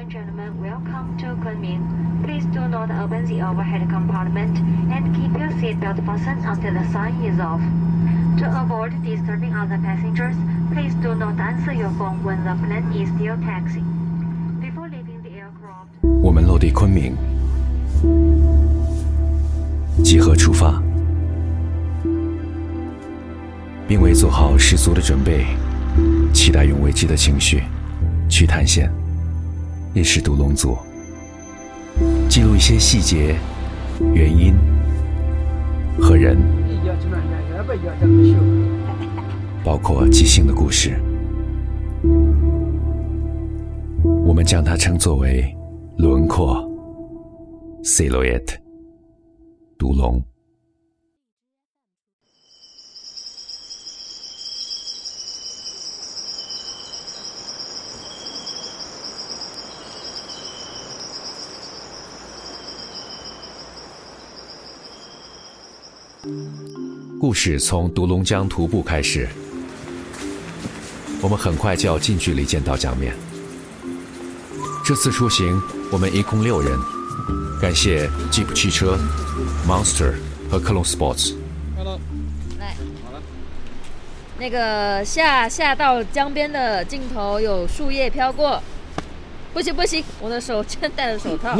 and gentlemen, welcome to Kunming. Please do not open the overhead compartment and keep your seatbelt fastened until the sign is off. To avoid disturbing other passengers, please do not answer your phone when the plane is still taxiing. Before leaving the aircraft, 我们落地昆明，集合出发，并未做好十足的准备，期待用危机的情绪去探险，也是独龙族，记录一些细节、原因和人，包括即兴的故事。我们将它称作为轮廓 （silhouette）。独龙。故事从独龙江徒步开始，我们很快就要近距离见到江面。这次出行，我们一共六人，感谢 Jeep 汽车、Monster 和克隆 Sports。来，那个下下到江边的尽头有树叶飘过，不行不行，我的手真戴着手套。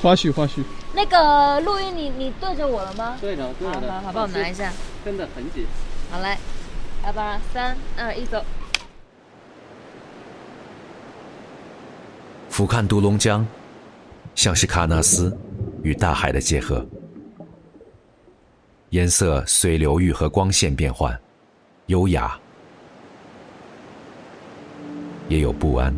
花 絮花絮，那个录音你你对着我了吗？对着对好着的，好好，帮我拿一下。跟的很紧。好来，来吧，三二一，走。俯瞰独龙江，像是喀纳斯与大海的结合，颜色随流域和光线变换，优雅，也有不安。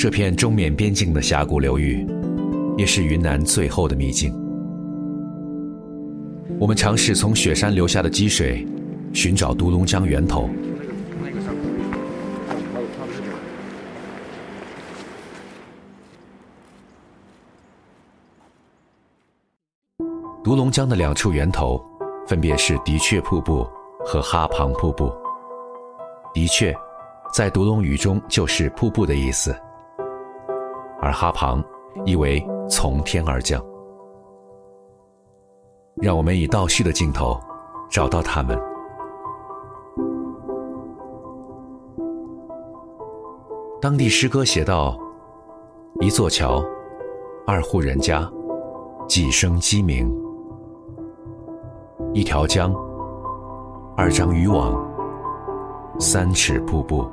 这片中缅边境的峡谷流域，也是云南最后的秘境。我们尝试从雪山流下的积水，寻找独龙江源头。独龙江的两处源头，分别是的确瀑布和哈旁瀑布。的确，在独龙语中就是瀑布的意思，而哈庞意为从天而降。让我们以倒叙的镜头找到它们。当地诗歌写道：“一座桥，二户人家，几声鸡鸣；一条江，二张渔网，三尺瀑布。”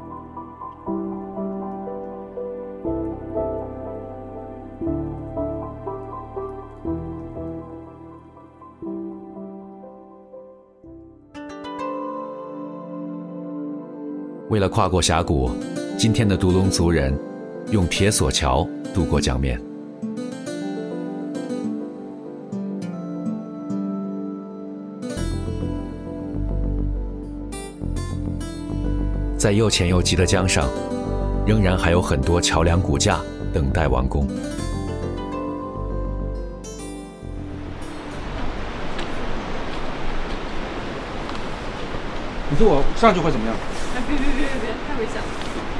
跨过峡谷，今天的独龙族人用铁索桥渡过江面。在又浅又急的江上，仍然还有很多桥梁骨架等待完工。你说我上去会怎么样？哎，别别别别别，太危险了，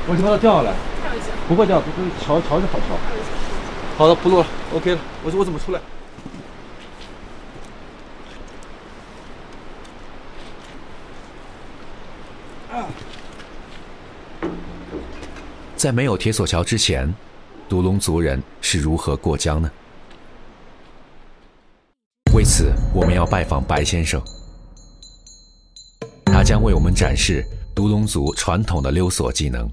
我就怕它掉下来，太危险了，不会掉，不会桥桥是好桥。太危险了。好的，不录了，OK 了。我说我怎么出来？在没有铁索桥之前，独龙族人是如何过江呢？为此，我们要拜访白先生，他将为我们展示独龙族传统的溜索技能。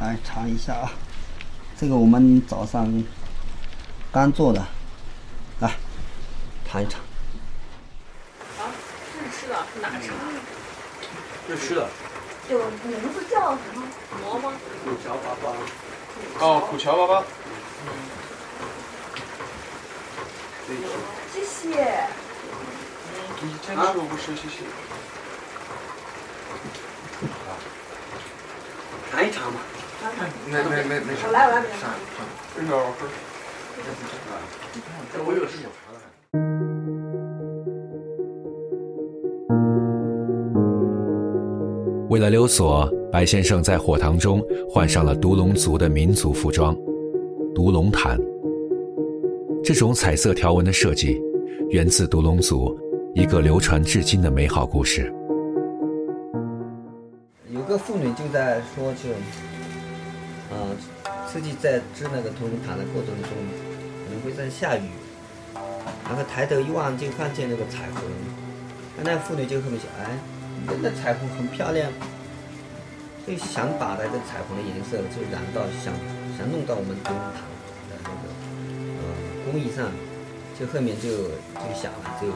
来尝一下啊，这个我们早上刚做的，来尝一尝。哪吃的？这是吃的。有名字叫什么？馍吗？苦荞粑粑。哦，苦荞粑粑。谢谢。你坚持，我不吃，谢谢。谈一场吧。没没没没事。我来我来。上上，这个我说。这我有事有为了溜索，白先生在火塘中换上了独龙族的民族服装——独龙毯。这种彩色条纹的设计，源自独龙族一个流传至今的美好故事。有个妇女就在说，就，呃，自己在织那个独龙毯的过程中，可能会在下雨，然后抬头一望就看见那个彩虹，那妇女就后面想，哎，那那彩虹很漂亮，就想把那个彩虹的颜色就染到想想弄到我们独龙毯的那个呃工艺上，就后面就就想了，就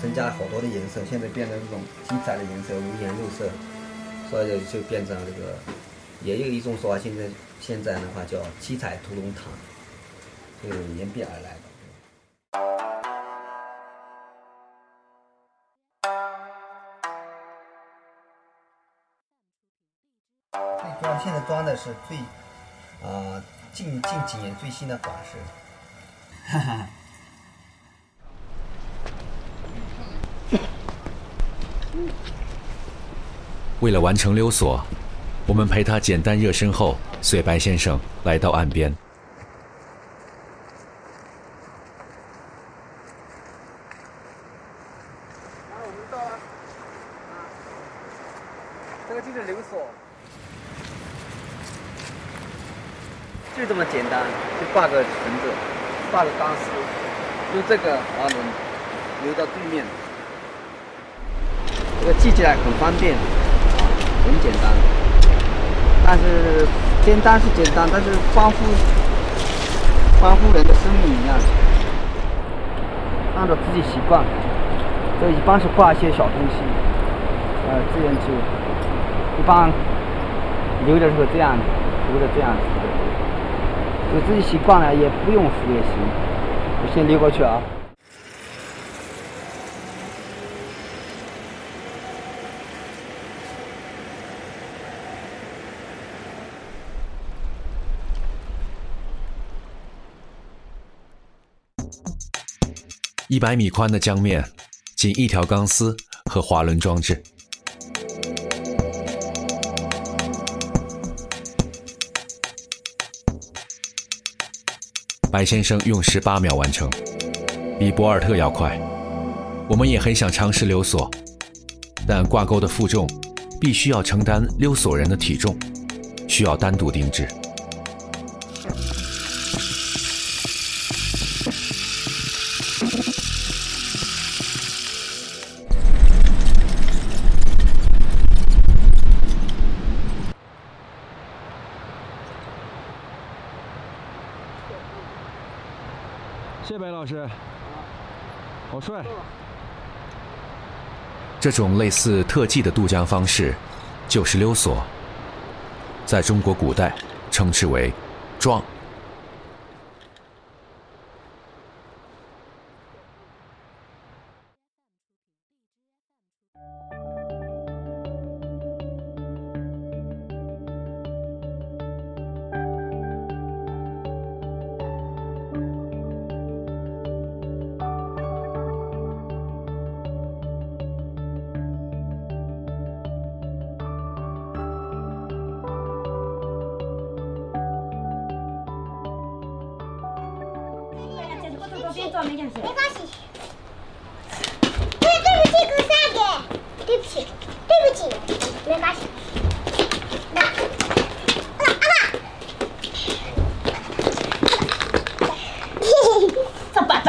增加了好多的颜色，现在变成这种七彩的颜色，五颜六色。所以就变成了这个，也有一种说法，现在现在的话叫七彩屠龙堂，就演变而来。现在装的是最，呃、近近几年最新的款式。哈哈。为了完成溜索，我们陪他简单热身后，随白先生来到岸边。然后我们到了，啊，这个就是流索，就这么简单，就挂个绳子，挂个钢丝，用这个滑轮流到对面。这个系起来很方便，啊，很简单。但是简单是简单，但是关乎关乎人的生命一样，按照自己习惯。这一般是挂一些小东西，呃，这样就一般留的时候这样，流的这样子。有自己习惯了，也不用扶也行。我先溜过去啊。一百米宽的江面，仅一条钢丝和滑轮装置。白先生用十八秒完成，比博尔特要快。我们也很想尝试溜索，但挂钩的负重必须要承担溜索人的体重，需要单独定制。好帅！这种类似特技的渡江方式，就是溜索。在中国古代，称之为“撞”。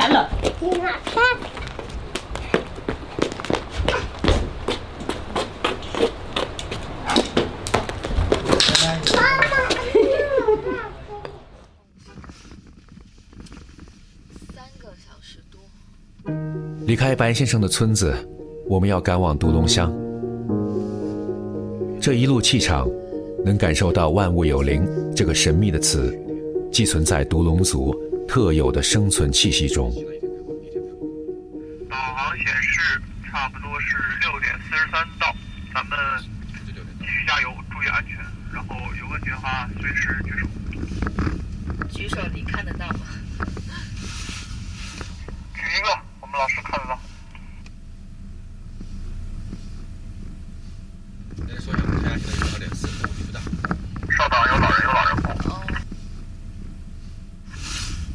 这拜拜了。你看，看。离开白先生的村子，我们要赶往独龙乡。这一路气场，能感受到“万物有灵”这个神秘的词，寄存在独龙族特有的生存气息中。导航显示差不多是六点四十三到，咱们继续加油，注意安全，然后有问题的话随时举手。举手你看得到吗？举一个，我们老师看得到。那说一下，太阳现在有二点四，风不大。稍等，有老人，有老人过。哦。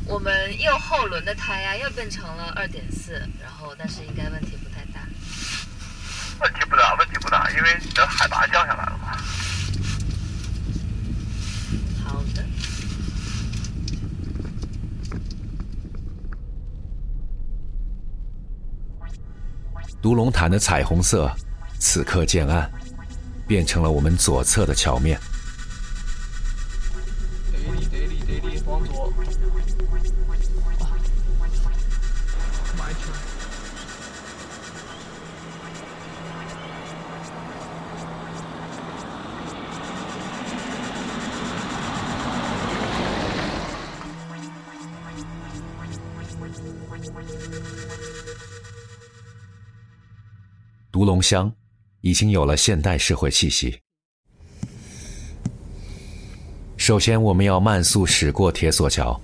我们右后轮的胎压又变成了二点四，然后但是应该问题不太大。问题不大，问题不大，因为你的海拔降下来了嘛。好的。独龙潭的彩虹色，此刻渐暗，变成了我们左侧的桥面。乡已经有了现代社会气息。首先，我们要慢速驶过铁索桥。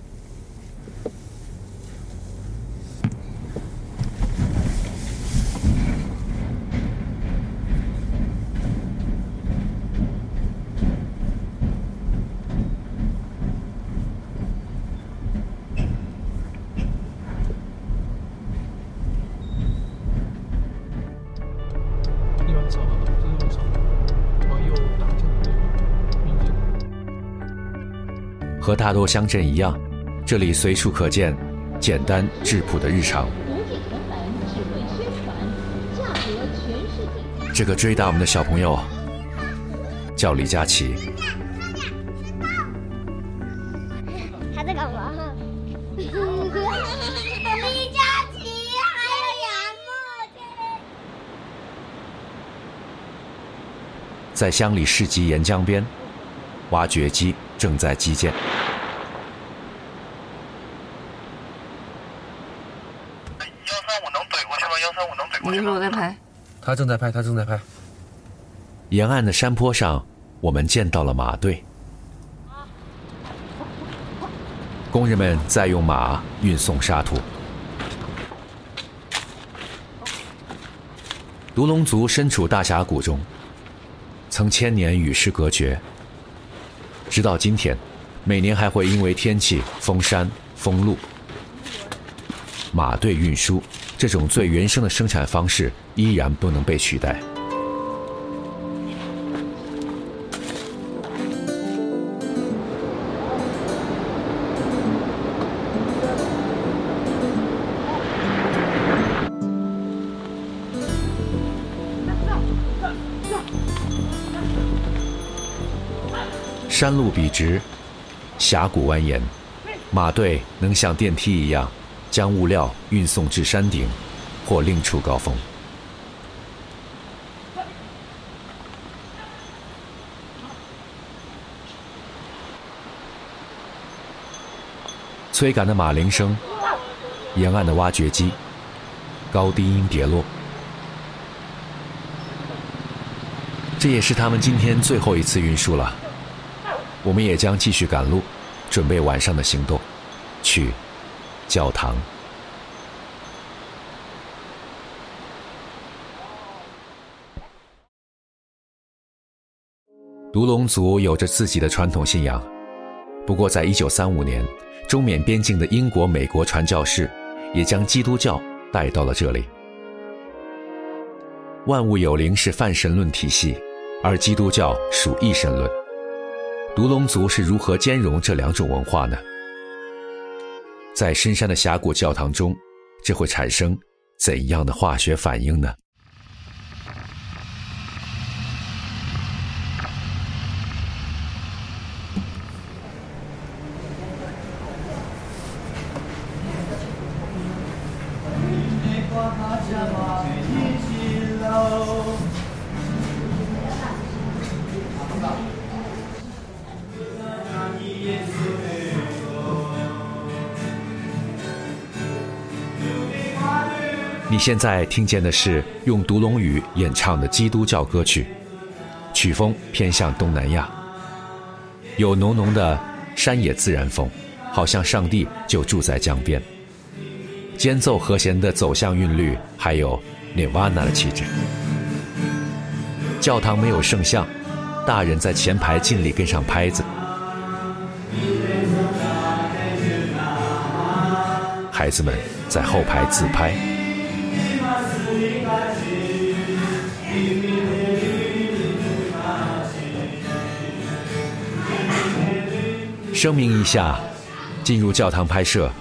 和大多乡镇一样，这里随处可见简单质朴的日常。这个追打我们的小朋友叫李佳琦，他在干嘛？李佳琦，还有杨墨在乡里市集沿江边，挖掘机正在基建。幺三五能怼过去吗？幺三五能怼过你去吗？一会儿我在拍。他正在拍，他正在拍。沿岸的山坡上，我们见到了马队。工人们在用马运送沙土。独龙族身处大峡谷中，曾千年与世隔绝。直到今天，每年还会因为天气封山封路。马队运输这种最原生的生产方式依然不能被取代。山路笔直，峡谷蜿蜒，马队能像电梯一样将物料运送至山顶或另处高峰。催赶的马铃声，沿岸的挖掘机，高低音叠落。这也是他们今天最后一次运输了。我们也将继续赶路，准备晚上的行动，去教堂。独龙族有着自己的传统信仰，不过在1935年，中缅边境的英国、美国传教士也将基督教带到了这里。万物有灵是泛神论体系，而基督教属一神论。独龙族是如何兼容这两种文化呢？在深山的峡谷教堂中，这会产生怎样的化学反应呢？现在听见的是用独龙语演唱的基督教歌曲，曲风偏向东南亚，有浓浓的山野自然风，好像上帝就住在江边。间奏和弦的走向韵律，还有 Nirvana 的气质。教堂没有圣像，大人在前排尽力跟上拍子，孩子们在后排自拍。声明一下，进入教堂拍摄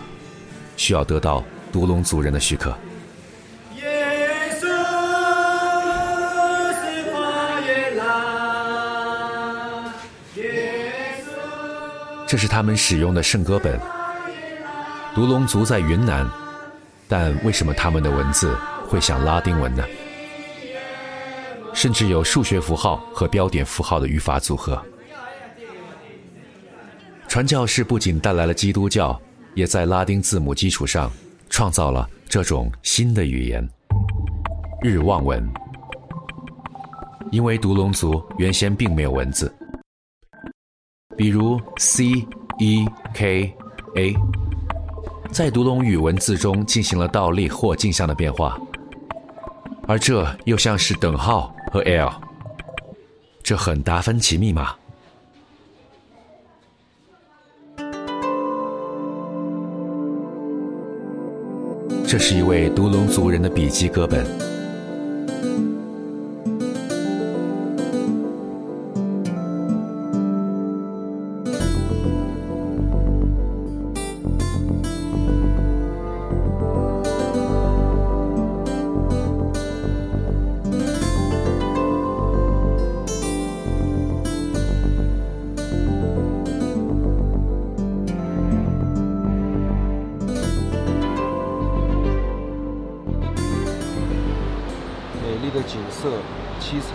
需要得到独龙族人的许可。这是他们使用的圣歌本。独龙族在云南，但为什么他们的文字会像拉丁文呢？甚至有数学符号和标点符号的语法组合。传教士不仅带来了基督教，也在拉丁字母基础上创造了这种新的语言——日望文。因为独龙族原先并没有文字，比如 C、E、K、A，在独龙语文字中进行了倒立或镜像的变化，而这又像是等号和 L，这很达芬奇密码。这是一位独龙族人的笔记歌本。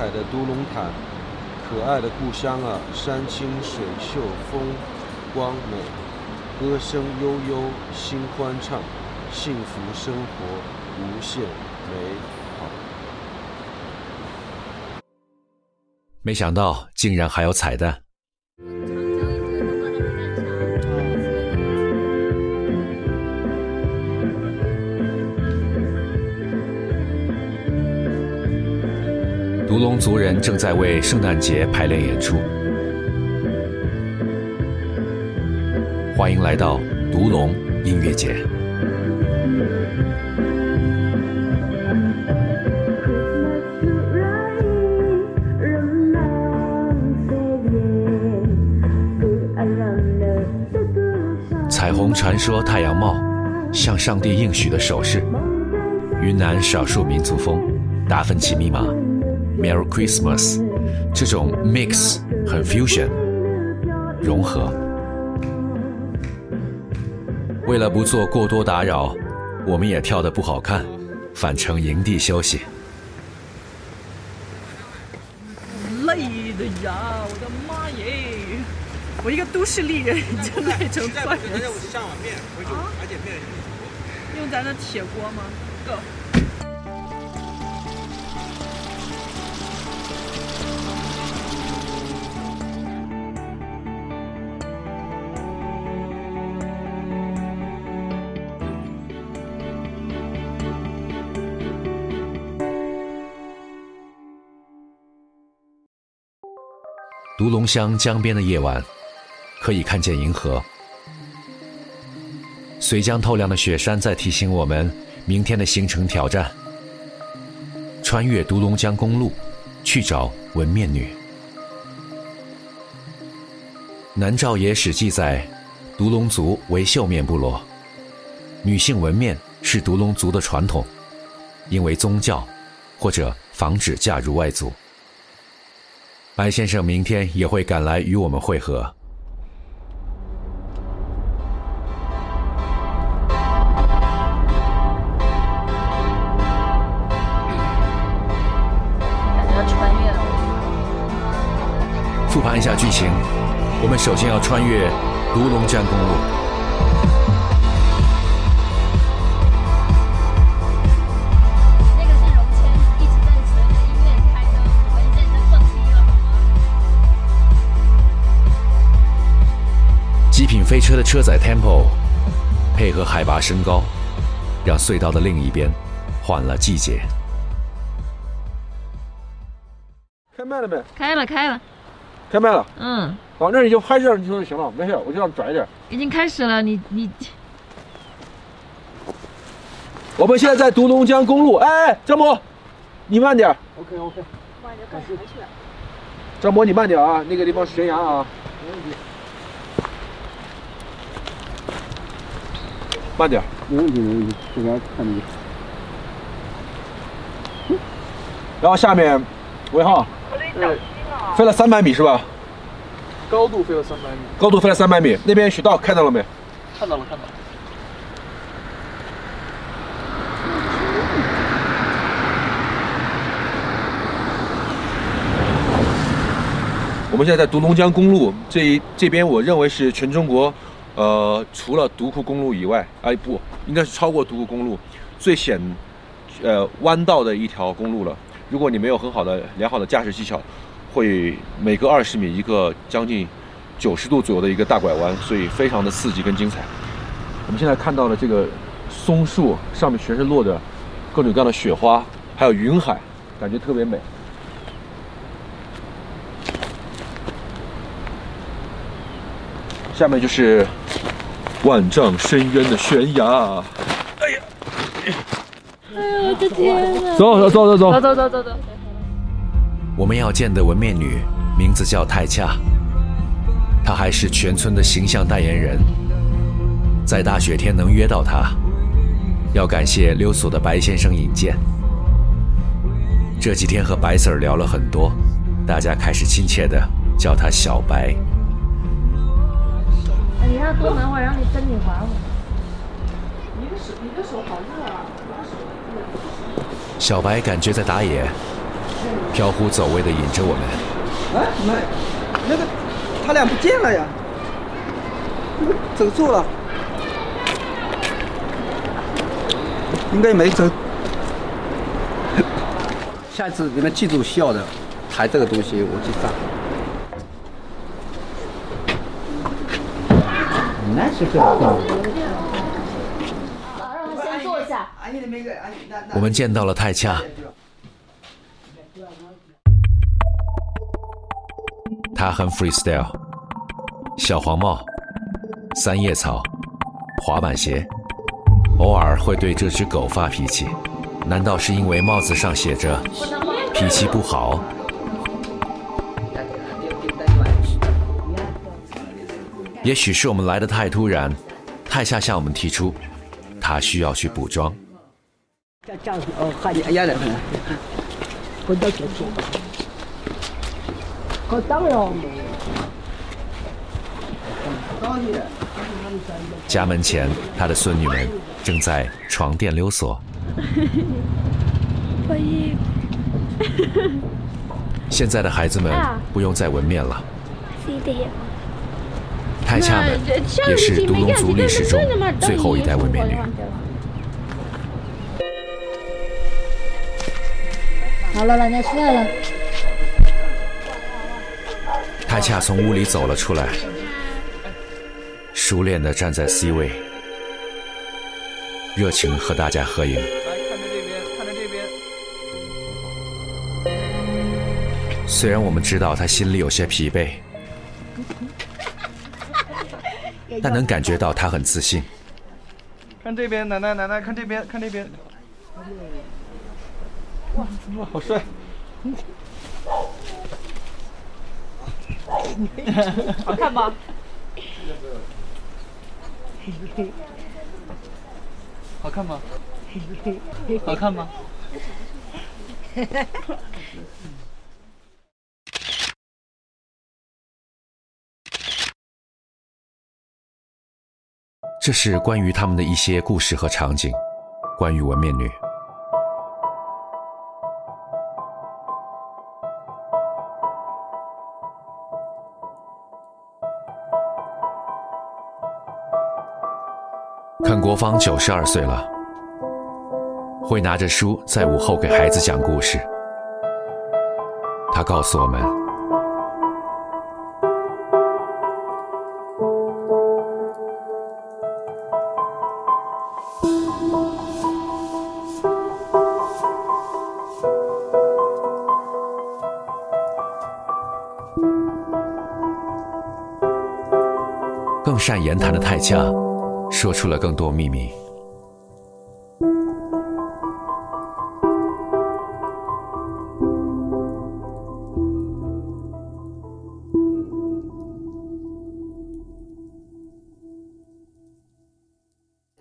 海的独龙潭，可爱的故乡啊，山清水秀，风光美，歌声悠悠，心欢畅，幸福生活无限美好。没想到竟然还有彩蛋。独龙族人正在为圣诞节排练演出。欢迎来到独龙音乐节。彩虹传说太阳帽，向上帝应许的手势。云南少数民族风，达芬奇密码。Merry Christmas，这种 mix 很 fusion，融合。为了不做过多打扰，我们也跳得不好看，返程营地休息。累的呀，我的妈耶！我一个都市丽人就累成怪人。用咱的铁锅吗？Go。独龙乡江边的夜晚，可以看见银河。随江透亮的雪山在提醒我们，明天的行程挑战：穿越独龙江公路，去找纹面女。南诏野史记载，独龙族为绣面部落，女性纹面是独龙族的传统，因为宗教或者防止嫁入外族。白先生明天也会赶来与我们会合。复盘一下剧情，我们首先要穿越独龙江公路。飞车的车载 tempo 配合海拔升高，让隧道的另一边换了季节。开麦了没？开了，开了。开麦了。嗯。往那你就拍这样就行了，没事，我就让转一点。已经开始了，你你。我们现在在独龙江公路，哎，张博，你慢点。OK OK。慢点干什么去？张博，你慢点啊，那个地方悬崖啊。没问题。慢点。没问题没问题，这边看你。然后下面，尾号，飞了三百米是吧？高度飞了三百米。高度飞了三百米，那边雪道看到了没？看到了，看到了。我们现在在独龙江公路这一这边，我认为是全中国，呃，除了独库公路以外，哎不，应该是超过独库公路最险，呃，弯道的一条公路了。如果你没有很好的良好的驾驶技巧，会每隔二十米一个将近九十度左右的一个大拐弯，所以非常的刺激跟精彩。我们现在看到了这个松树上面全是落着各种各样的雪花，还有云海，感觉特别美。下面就是万丈深渊的悬崖。哎呀！哎呀，我的天哪！走走走走走走走走走走。我们要见的纹面女名字叫泰恰，她还是全村的形象代言人。在大雪天能约到她，要感谢溜索的白先生引荐。这几天和白 Sir 聊了很多，大家开始亲切的叫她小白。你要多等会儿，让你跟你滑滑。你的手，你的手好热啊！小白感觉在打野，飘忽走位的引着我们。哎，没，那个他俩不见了呀，走错了，应该没走。下次你们记住需要的，抬这个东西我去上。那是这样。让他先坐下。我们见到了泰恰，他很 freestyle，小黄帽、三叶草、滑板鞋，偶尔会对这只狗发脾气。难道是因为帽子上写着“脾气不好”？也许是我们来的太突然，泰夏向我们提出，他需要去补妆。家门前，他的孙女们正在床垫溜索。我衣 现在的孩子们不用再纹面了。泰恰们也是独龙族历史中最后一代纹面女。好了，奶奶出来了。泰恰从屋里走了出来，熟练的站在 C 位，热情和大家合影。来，看着这边，看着这边。虽然我们知道他心里有些疲惫。但能感觉到他很自信。看这边，奶奶奶奶，看这边，看这边。哇哇，好帅！好看吗？好看吗？好看吗？这是关于他们的一些故事和场景，关于纹面女。看国芳九十二岁了，会拿着书在午后给孩子讲故事。他告诉我们。恰，说出了更多秘密。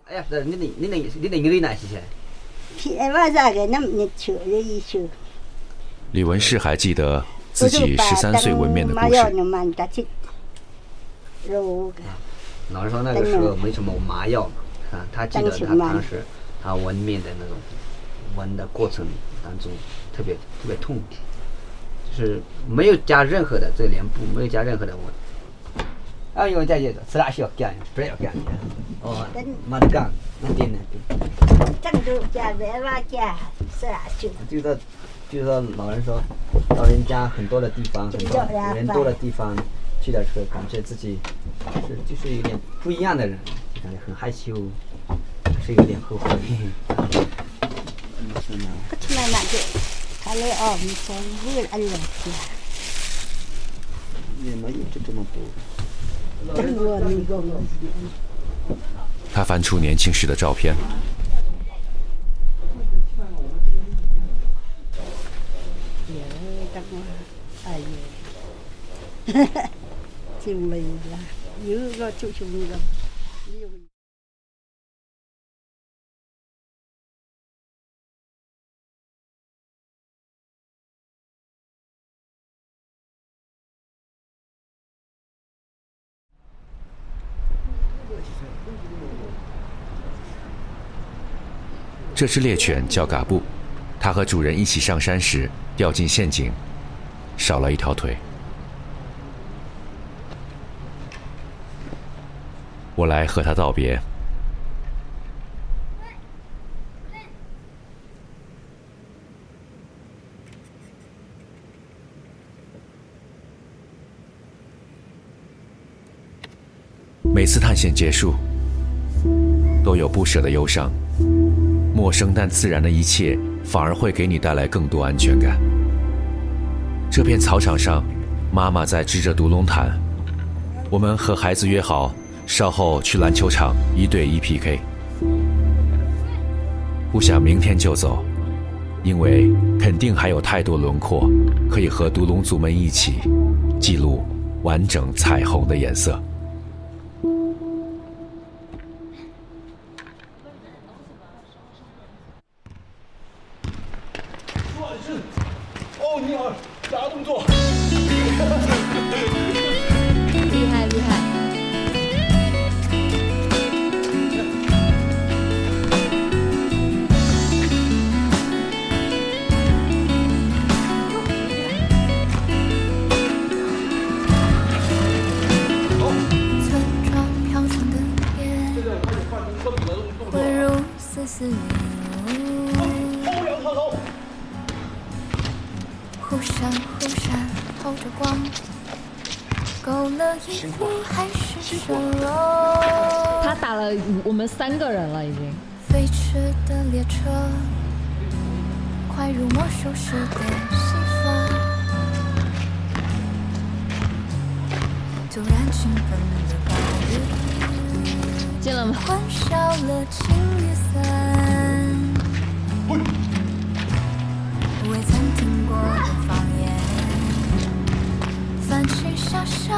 哎呀，你那、你那、你哪些些？天晚上个那么球的一球，李文世还记得自己十三岁纹面的故事。老实说，那个时候没什么麻药嘛，啊，他记得他当时他纹面的那种纹的过程当中特别特别痛，就是没有加任何的这个脸部没有加任何的纹。啊，因为在这个吃哪些要干，不要干的。哦，没得干，那点那点。郑州家白瓦家是哪去？就说，就说老人说，老人家很多的地方，很多人多的地方，去的时候感觉自己是就是有点不一样的人，感觉很害羞，是有点后悔。不出来那就，他来哦，你从为了俺老家。也没有就这么多。他翻出年轻时的照片。哎呀，哈哈，真累了，有个就穷了。这只猎犬叫嘎布，它和主人一起上山时掉进陷阱，少了一条腿。我来和他道别。每次探险结束，都有不舍的忧伤。陌生但自然的一切，反而会给你带来更多安全感。这片草场上，妈妈在织着独龙毯。我们和孩子约好，稍后去篮球场一对一 PK。不想明天就走，因为肯定还有太多轮廓，可以和独龙族们一起记录完整彩虹的颜色。忽闪忽闪透着光，勾勒衣服还是蜃楼。他打了我们三个人了，已经。飞驰的列车，快如魔术师的戏法。突然倾盆的暴雨，见了吗？欢笑了晴雨伞。小小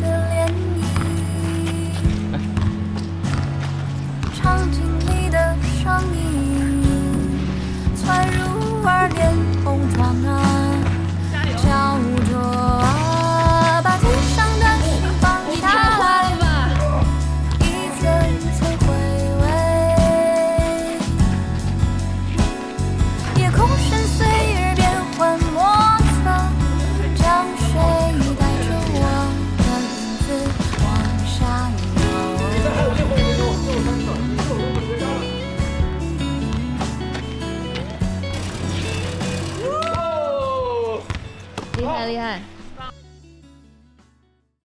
的